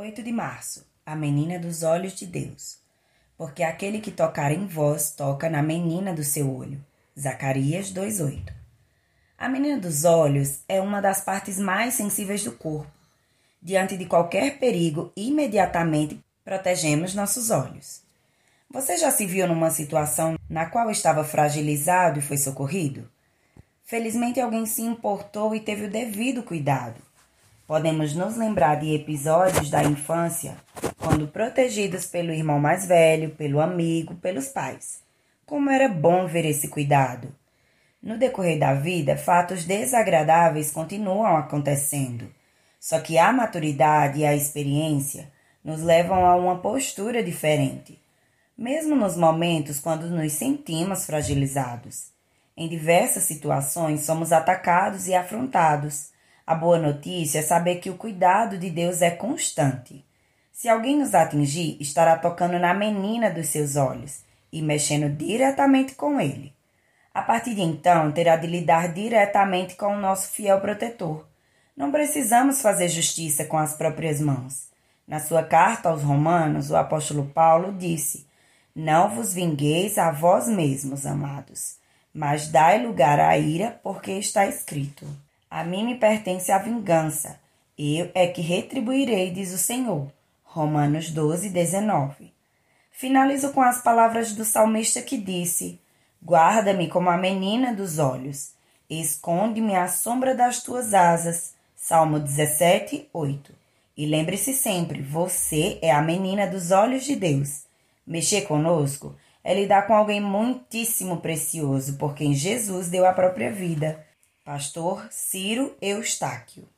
8 de março A menina dos olhos de Deus. Porque aquele que tocar em vós toca na menina do seu olho. Zacarias 2:8. A menina dos olhos é uma das partes mais sensíveis do corpo. Diante de qualquer perigo, imediatamente protegemos nossos olhos. Você já se viu numa situação na qual estava fragilizado e foi socorrido? Felizmente alguém se importou e teve o devido cuidado. Podemos nos lembrar de episódios da infância, quando protegidos pelo irmão mais velho, pelo amigo, pelos pais. Como era bom ver esse cuidado. No decorrer da vida, fatos desagradáveis continuam acontecendo. Só que a maturidade e a experiência nos levam a uma postura diferente, mesmo nos momentos quando nos sentimos fragilizados. Em diversas situações, somos atacados e afrontados a boa notícia é saber que o cuidado de Deus é constante. Se alguém nos atingir, estará tocando na menina dos seus olhos e mexendo diretamente com ele. A partir de então, terá de lidar diretamente com o nosso fiel protetor. Não precisamos fazer justiça com as próprias mãos. Na sua carta aos Romanos, o apóstolo Paulo disse: Não vos vingueis a vós mesmos, amados, mas dai lugar à ira, porque está escrito. A mim me pertence a vingança. Eu é que retribuirei, diz o Senhor. Romanos 12, 19. Finalizo com as palavras do salmista que disse: Guarda-me como a menina dos olhos, esconde-me à sombra das tuas asas. Salmo 17, 8. E lembre-se sempre: você é a menina dos olhos de Deus. Mexer conosco é lidar com alguém muitíssimo precioso, por quem Jesus deu a própria vida. Pastor Ciro Eustáquio.